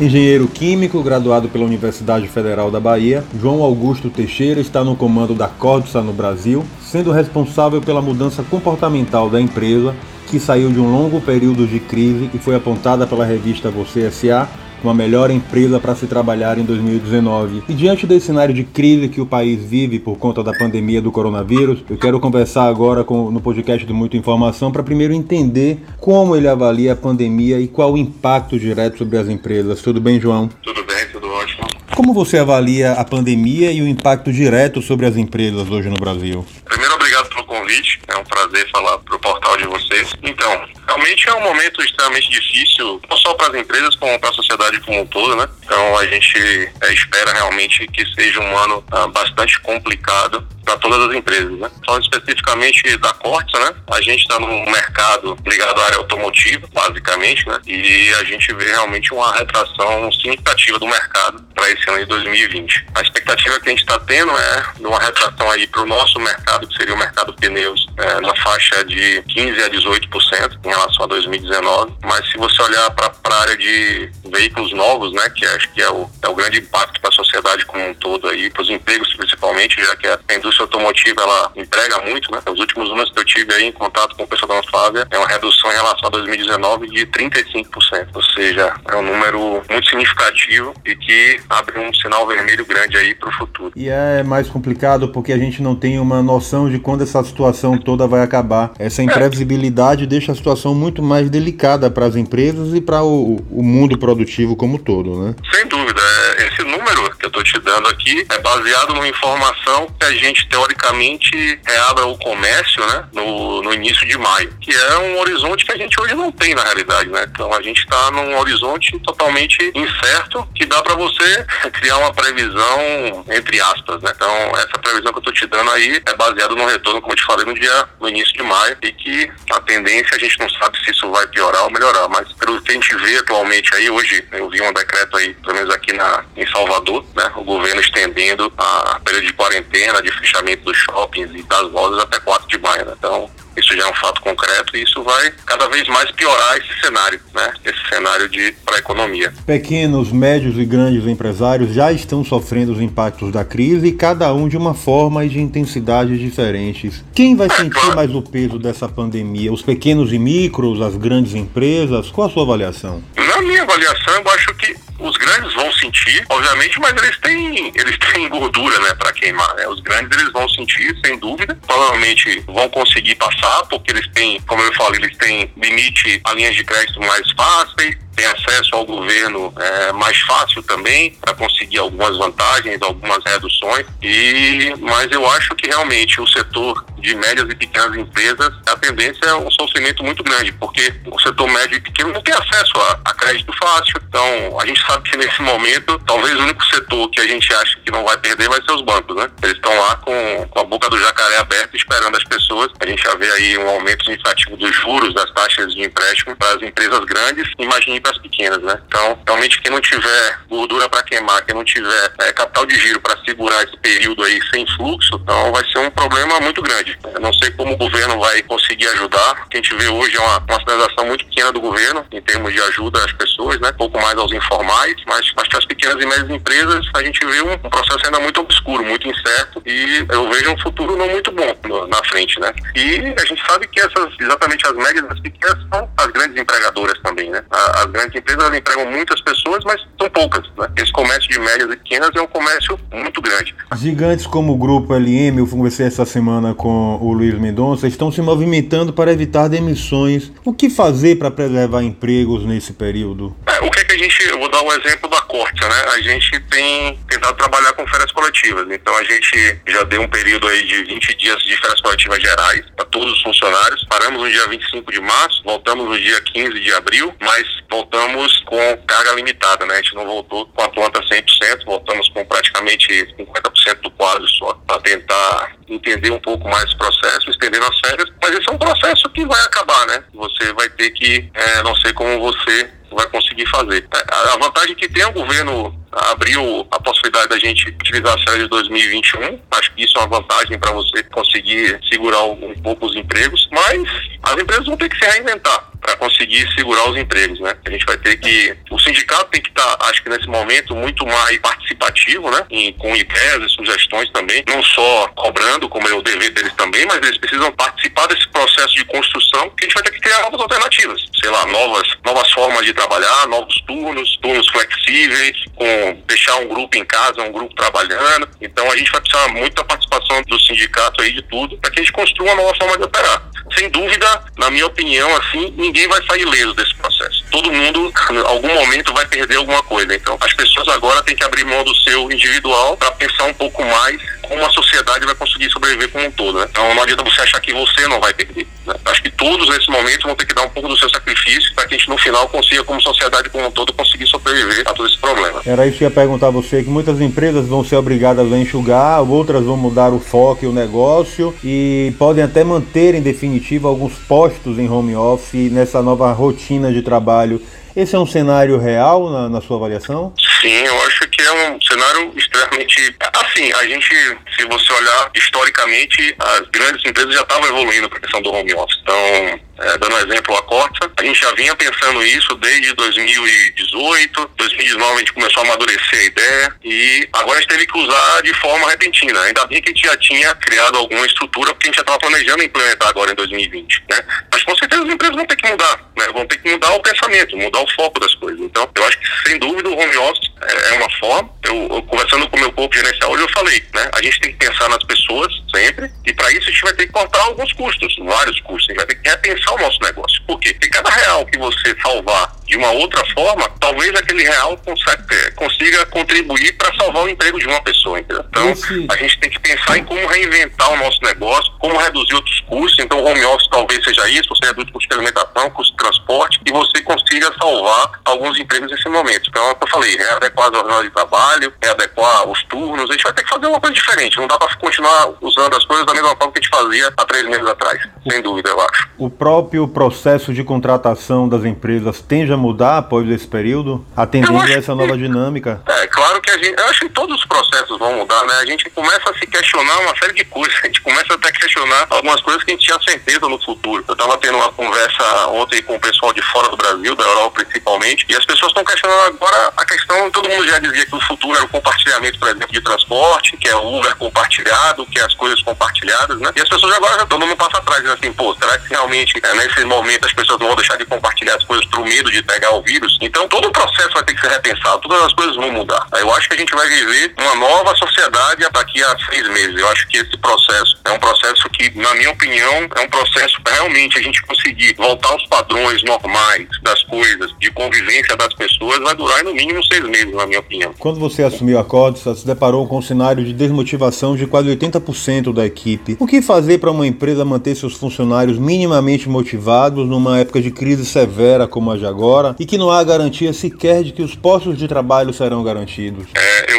Engenheiro químico, graduado pela Universidade Federal da Bahia, João Augusto Teixeira está no comando da Cordsa no Brasil, sendo responsável pela mudança comportamental da empresa, que saiu de um longo período de crise e foi apontada pela revista Você SA uma melhor empresa para se trabalhar em 2019. E diante desse cenário de crise que o país vive por conta da pandemia do coronavírus, eu quero conversar agora com, no podcast do Muita Informação para primeiro entender como ele avalia a pandemia e qual o impacto direto sobre as empresas. Tudo bem, João? Tudo bem, tudo ótimo. Como você avalia a pandemia e o impacto direto sobre as empresas hoje no Brasil? Primeiro, obrigado pelo convite. Um prazer falar para o portal de vocês. Então, realmente é um momento extremamente difícil, não só para as empresas, como para a sociedade como um todo, né? Então, a gente é, espera realmente que seja um ano ah, bastante complicado para todas as empresas, né? Falando especificamente da Cortes, né? A gente está num mercado ligado à área automotiva, basicamente, né? E a gente vê realmente uma retração significativa do mercado para esse ano de 2020. A expectativa que a gente está tendo é de uma retração aí para o nosso mercado, que seria o mercado pneus, é, na faixa de 15 a 18% em relação a 2019. Mas se você olhar para a área de veículos novos, né, que acho que é o, é o grande impacto para a sociedade como um todo aí, para os empregos principalmente, já que a indústria automotiva ela emprega muito, né? Os últimos números que eu tive aí em contato com o pessoal da Flávia é uma redução em relação a 2019 de 35%, ou seja, é um número muito significativo e que abre um sinal vermelho grande aí para o futuro. E é mais complicado porque a gente não tem uma noção de quando essa situação toda vai acabar. Essa imprevisibilidade deixa a situação muito mais delicada para as empresas e para o, o, mundo produtivo como todo, né? Sem dúvida. É, esse número que eu estou te dando aqui é baseado numa informação que a gente teoricamente reabra o comércio, né, no, no início de maio, que é um horizonte que a gente hoje não tem na realidade, né? Então a gente está num horizonte totalmente incerto que dá para você criar uma previsão entre aspas, né? Então essa previsão que eu estou te dando aí é baseada no retorno, como eu te falei, no dia no início de maio e que a tendência a gente não sabe se isso vai piorar ou melhorar, mas pelo que a gente vê atualmente aí hoje, eu vi um decreto aí, pelo menos aqui na em Salvador, né? O governo estendendo a período de quarentena, de fechamento dos shoppings e das lojas até 4 de maio, né? Então isso já é um fato concreto e isso vai cada vez mais piorar esse cenário, né? Esse cenário de para a economia. Pequenos, médios e grandes empresários já estão sofrendo os impactos da crise, cada um de uma forma e de intensidades diferentes. Quem vai é, sentir claro. mais o peso dessa pandemia? Os pequenos e micros, as grandes empresas? Qual a sua avaliação? Na minha avaliação, eu acho que os grandes vão sentir, obviamente, mas eles têm, eles têm gordura, né, para queimar. Né? Os grandes eles vão sentir, sem dúvida. Provavelmente vão conseguir passar, porque eles têm, como eu falei, eles têm limite a linhas de crédito mais fáceis, tem acesso ao governo é, mais fácil também para conseguir algumas vantagens, algumas reduções. E mas eu acho que realmente o setor de médias e pequenas empresas a tendência é um sofrimento muito grande, porque o setor médio e pequeno não tem acesso a, a crédito fácil. Então a gente sabe que nesse momento talvez o único setor que a gente acha que não vai perder vai ser os bancos, né? Eles estão lá com, com a boca do jacaré aberta esperando as pessoas. A gente já vê aí um aumento significativo dos juros das taxas de empréstimo para as empresas grandes. Imagine das pequenas, né? Então, realmente, quem não tiver gordura para queimar, quem não tiver é, capital de giro para segurar esse período aí sem fluxo, então vai ser um problema muito grande. Eu não sei como o governo vai conseguir ajudar. O que a gente vê hoje é uma, uma sinalização muito pequena do governo em termos de ajuda às pessoas, né? Pouco mais aos informais, mas, mas as pequenas e médias empresas a gente vê um, um, processo ainda muito obscuro, muito incerto e eu vejo um futuro não muito bom no, na frente, né? E a gente sabe que essas, exatamente as médias e as pequenas são as grandes empregadoras também, né? As grandes empresas empregam muitas pessoas, mas são poucas. Né? Esse comércio de médias e pequenas é um comércio muito grande. Gigantes como o Grupo LM, eu conversei essa semana com o Luiz Mendonça, estão se movimentando para evitar demissões. O que fazer para preservar empregos nesse período? É, o que, é que a gente. Eu vou dar um exemplo da Corte, né? A gente tem tentado trabalhar com férias coletivas. Então a gente já deu um período aí de 20 dias de férias coletivas gerais para todos os funcionários. Paramos no dia 25 de março, voltamos no dia 15 de abril, mas voltamos com carga limitada, né? A gente não voltou com a planta 100%, voltamos com praticamente 50% do quadro só para tentar entender um pouco mais o processo, estender as férias. Mas esse é um processo que vai acabar, né? Você vai ter que, é, não sei como você vai conseguir fazer. A vantagem que tem o governo abriu a possibilidade da gente utilizar a série de 2021. Acho que isso é uma vantagem para você conseguir segurar um pouco os empregos, mas as empresas vão ter que se reinventar. para conseguir segurar os empregos, né? A gente vai ter que o sindicato tem que estar, tá, acho que nesse momento muito mais participativo, né? E, com ideias e sugestões também, não só cobrando como é o dever deles também, mas eles precisam participar desse processo de construção que a gente vai ter que criar novas alternativas, sei lá, novas novas formas de trabalhar, novos turnos, turnos flexíveis, com deixar um grupo em casa, um grupo trabalhando. Então a gente vai precisar muito da participação do sindicato aí de tudo para que a gente construa uma nova forma de operar. Sem dúvida, na minha opinião, assim, ninguém vai sair leso desse processo. Todo mundo, em algum momento, vai perder alguma coisa. Então, as pessoas agora têm que abrir mão do seu individual para pensar um pouco mais como a sociedade vai conseguir sobreviver como um todo. Né? Então, não adianta você achar que você não vai perder. Né? Acho que todos, nesse momento, vão ter que dar um pouco do seu sacrifício para que a gente, no final, consiga, como sociedade como um todo, conseguir sobreviver a todo esse problema. Era isso que eu ia perguntar a você, que muitas empresas vão ser obrigadas a enxugar, outras vão mudar o foco e o negócio e podem até manter, em definitivo, alguns postos em home office nessa nova rotina de trabalho. Esse é um cenário real na, na sua avaliação? Sim, eu acho que é um cenário extremamente. Assim, a gente, se você olhar historicamente, as grandes empresas já estavam evoluindo para a questão do home office. Então, é, dando exemplo, a Corsa, a gente já vinha pensando isso desde 2018, 2019 a gente começou a amadurecer a ideia e agora a gente teve que usar de forma repentina. Ainda bem que a gente já tinha criado alguma estrutura, porque a gente já estava planejando implementar agora em 2020, né? Mas com certeza as empresas vão ter que mudar, né? Vão ter que mudar o pensamento, mudar o foco das coisas. Então, eu acho que sem dúvida o home office é, é uma forma. Eu, eu conversando com o meu corpo gerencial hoje eu falei, né? A gente tem que pensar nas pessoas sempre e para isso a gente vai ter que cortar alguns custos, vários custos. A gente vai ter que repensar o nosso negócio. Por quê? Porque cada real que você salvar de uma outra forma, talvez aquele real consiga, é, consiga contribuir para salvar o emprego de uma pessoa. Entendeu? Então, Esse... a gente tem que pensar em como reinventar o nosso negócio, como reduzir outros custos. Então, o home office talvez seja isso, você reduz custo de alimentação, custo transporte, e você consiga salvar alguns empregos nesse momento. Então, é o que eu falei, readequar as jornadas de trabalho, readequar os turnos, a gente vai ter que fazer uma coisa diferente. Não dá para continuar usando as coisas da mesma forma que a gente fazia há três meses atrás, sem dúvida, eu acho. O próprio processo de contratação das empresas tende a mudar após esse período, atendendo a essa nova que, dinâmica? É, claro que a gente, eu acho que todos os processos vão mudar, né? A gente começa a se questionar uma série de coisas, a gente começa até a questionar algumas coisas que a gente tinha certeza no futuro. Eu estava tendo uma conversa ontem com o pessoal de fora do Brasil, da Europa principalmente, e as pessoas estão questionando agora a questão, todo mundo já dizia que o futuro era o compartilhamento, por exemplo, de transporte, que é o Uber compartilhado, que é as coisas compartilhadas, né? E as pessoas agora já estão dando um passo atrás, dizendo assim, pô, será que realmente é, nesse momento as pessoas não vão deixar de compartilhar as coisas por medo de pegar o vírus? Então todo o processo vai ter que ser repensado, todas as coisas vão mudar. Eu acho que a gente vai viver uma nova sociedade daqui a seis meses. Eu acho que esse processo é um processo que, na minha opinião, é um processo para realmente a gente conseguir voltar aos padrões normais das coisas, de convivência das pessoas, vai durar no mínimo seis meses, na minha opinião. Quando você assumiu a Codsa, se deparou com um cenário de desmotivação de quase 80% da equipe. O que fazer para uma empresa manter seus funcionários minimamente motivados numa época de crise severa como a de agora e que não há garantia sequer de que os postos de trabalho serão garantidos? É, eu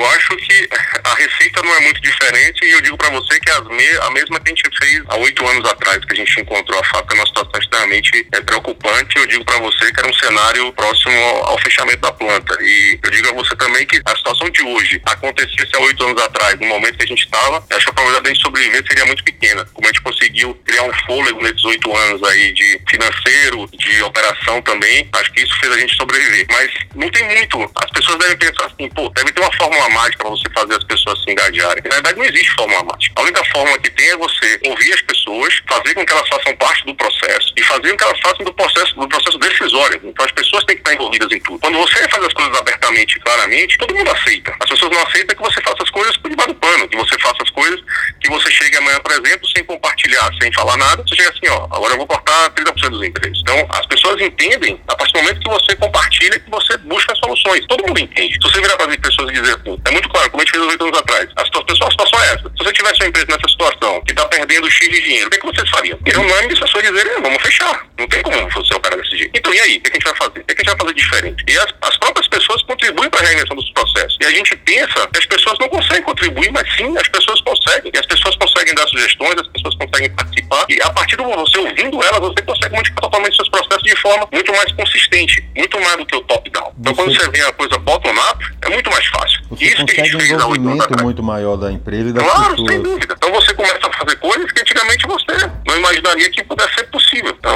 não é muito diferente e eu digo para você que me, a mesma que a gente fez há oito anos atrás, que a gente encontrou a fábrica numa situação extremamente é, preocupante. Eu digo para você que era um cenário próximo ao, ao, fechamento da planta. E eu digo a você também que a situação de hoje acontecesse há oito anos atrás, no momento que a gente estava, acho que a probabilidade de sobreviver seria muito pequena. Como a gente conseguiu criar um fôlego nesses oito anos aí de financeiro, de operação também, acho que isso fez a gente sobreviver. Mas não tem muito. As pessoas devem pensar assim, pô, deve ter uma fórmula mágica para você fazer as pessoas se engajarem. Na verdade, não existe fórmula mágica. A única forma que tem é você ouvir as pessoas, fazer com que elas façam parte do processo e fazer com que elas façam do processo, do processo decisório. Então, as pessoas têm que estar envolvidas em tudo. Quando você faz as coisas abertamente e claramente, todo mundo aceita. As pessoas não aceitam que você faça as coisas por debaixo do pano, que você faça as coisas, que você chegue amanhã, por exemplo, sem compartilhar, sem falar nada, você chega assim, ó, agora eu vou cortar 30% dos empregos. Então, as pessoas entendem a partir do momento que você compartilha, que você busca soluções. Todo mundo entende. Se você virar para as pessoas e dizer assim, é muito claro, como a gente fez oito anos atrás, a situação, a situação é essa. Se você tivesse uma empresa nessa situação, que está perdendo X de dinheiro, o que, é vocês fariam? Iriam unânime as pessoas dizerem, vamos fechar. Não tem como você operar desse jeito. Então, e aí? O que, é a gente vai fazer? O que, é que a gente vai fazer diferente? E as, as próprias pessoas contribuem para a reinvenção dos processos. E a gente pensa que as pessoas não conseguem contribuir, mas sim, as pessoas conseguem. E as pessoas conseguem dar sugestões, as pessoas conseguem participar. E a partir do você ouvindo elas, você consegue modificar totalmente seus processos de forma muito mais consistente, muito mais do que o top-down. Então, quando você vê a coisa bottom-up, é muito mais fácil. Você Isso que a gente fez há oito anos muito maior da empresa e das claro, pessoas. sem dúvida. Então você começa a fazer coisas que antigamente você não imaginaria que pudesse ser possível. Então,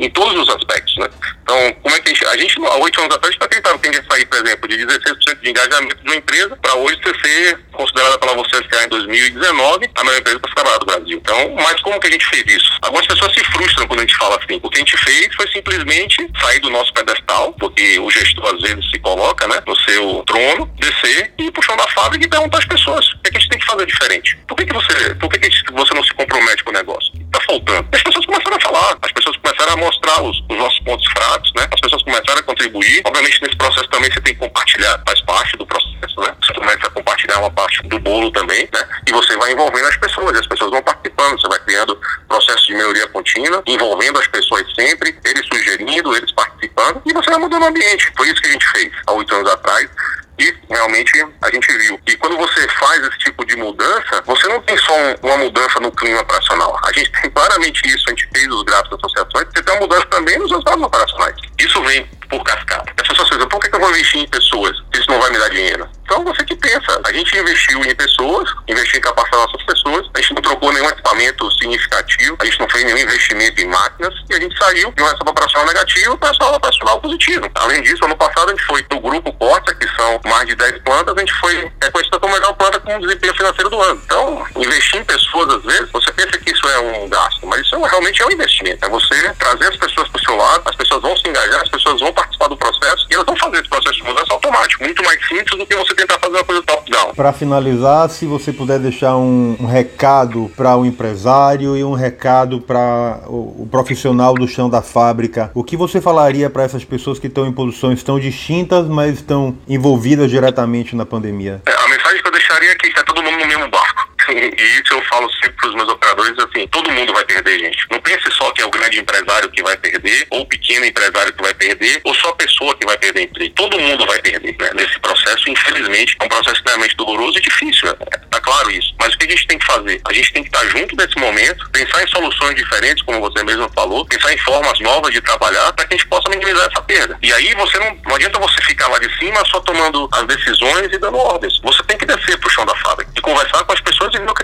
em todos os aspectos, né? Então, como é que a gente, a há oito anos atrás, está tentando tender sair, por exemplo, de 16% de engajamento de uma empresa para hoje você ser considerada pela você em 2019 a melhor empresa para trabalhar do Brasil. Então, mas como que a gente fez isso? Algumas pessoas se frustram quando a gente fala assim. O que a gente fez foi simplesmente sair do nosso pedestal, porque o gestor às vezes se coloca, né, no seu trono, descer e chão da fábrica e perguntar às pessoas o que, é que a gente tem que fazer diferente. Por que, que você, por que, que você não se compromete com o negócio? Está faltando. As pessoas começaram a falar, as pessoas começaram a mostrar os, os nossos pontos fracos, né? As pessoas começaram a contribuir. Obviamente, nesse processo também você tem que compartilhar, faz parte do processo, né? Você começa a compartilhar uma parte do bolo também, né? E você vai envolvendo as pessoas, as pessoas vão participando, você vai criando processo de melhoria contínua, envolvendo as pessoas sempre, eles sugerindo, eles participando, e você vai mudando o ambiente. Foi isso que a gente fez há oito anos atrás. E realmente a gente viu que quando você faz esse tipo de mudança, você não tem só uma mudança no clima operacional. A gente tem claramente isso, a gente fez os gráficos das associações, você tem uma mudança também nos resultados operacionais. Isso vem por cascata. As pessoas dizem, por que eu vou investir em pessoas se isso não vai me dar dinheiro? Então você que pensa, a gente investiu em pessoas, investiu em capacitar nossas pessoas, a gente não trocou nenhum equipamento significativo, a gente não fez nenhum investimento em máquinas e a gente saiu de um resultado operacional negativo para um resultado operacional positivo. Além disso, ano passado a gente foi no grupo Corsa, que são mais de 10 plantas, a gente foi reconhecida como a melhor planta com desempenho financeiro do ano. Então, investir em pessoas, às vezes, você pensa é um gasto, mas isso é realmente é um investimento. É você trazer as pessoas para o seu lado, as pessoas vão se engajar, as pessoas vão participar do processo e elas vão fazer esse processo de mudança automático, muito mais simples do que você tentar fazer uma coisa top-down. Para finalizar, se você puder deixar um, um recado para o empresário e um recado para o, o, profissional do chão da fábrica, o que você falaria para essas pessoas que estão em posições tão distintas, mas estão envolvidas diretamente na pandemia? É, a mensagem que eu deixaria é que está todo mundo no mesmo barco. E isso eu falo sempre para os meus operadores, assim, todo mundo vai perder, gente. Não pense só que é o grande empresário que vai perder, ou o pequeno empresário que vai perder, ou só a pessoa que vai perder emprego. Todo mundo vai perder né? nesse processo, infelizmente, é um processo extremamente doloroso e difícil, né? tá claro isso. Mas o que a gente tem que fazer? A gente tem que estar junto nesse momento, pensar em soluções diferentes, como você mesmo falou, pensar em formas novas de trabalhar para que a gente possa minimizar essa perda. E aí você não, não adianta você ficar lá de cima só tomando as decisões e dando ordens. Você tem que descer para o chão da fábrica e conversar com as pessoas e ver o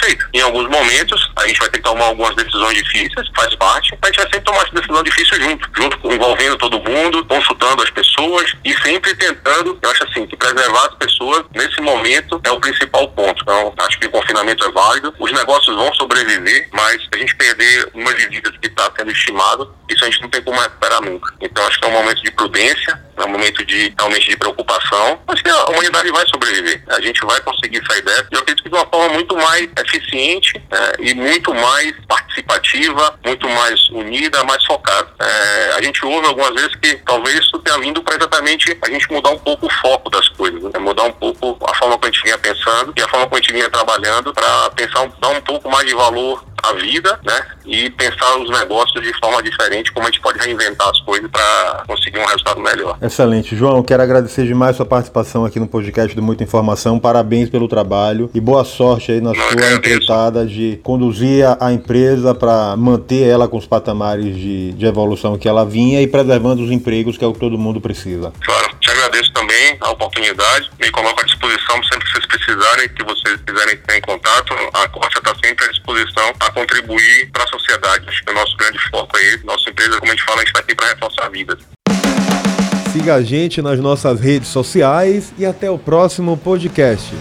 que pode ser feito. Em alguns momentos, a gente vai ter que tomar algumas decisões difíceis, faz parte, a gente vai sempre tomar essa decisão difícil junto, junto, envolvendo todo mundo, consultando as pessoas e sempre tentando, eu acho assim, que preservar as pessoas nesse momento é o principal ponto. Então, acho que o confinamento é válido, os negócios vão sobreviver, mas a gente perder uma de vidas que está sendo estimado, isso a gente não tem como recuperar nunca. Então, acho que é um momento de prudência, é um momento de realmente de preocupação, mas que a humanidade vai sobreviver. A gente vai conseguir sair dessa. Eu acredito que de uma forma muito mais eficiente né, e muito mais participativa, muito mais unida, mais focada. É, a gente ouve algumas vezes que talvez isso tenha vindo para exatamente a gente mudar um pouco o foco das coisas, né? mudar um pouco a forma como a gente vinha pensando e a forma como a gente vinha trabalhando para pensar, dar um pouco mais de valor à vida, né? E pensar os negócios de forma diferente, como a gente pode reinventar as coisas para conseguir um resultado melhor. Excelente. João, quero agradecer demais sua participação aqui no podcast do Muita Informação. Parabéns pelo trabalho e boa sorte aí na Não, sua empreitada de conduzir a empresa para manter ela com os patamares de, de evolução que ela vinha e preservando os empregos que é o que todo mundo precisa. Claro, te agradeço também a oportunidade, me coloco à disposição sempre que vocês precisarem, que vocês quiserem ter em contato, a Corsa está sempre à disposição a contribuir para a sociedade. Acho que o nosso grande foco é esse, nossa empresa, como a gente fala, a gente está aqui para reforçar vidas. Siga a gente nas nossas redes sociais e até o próximo podcast.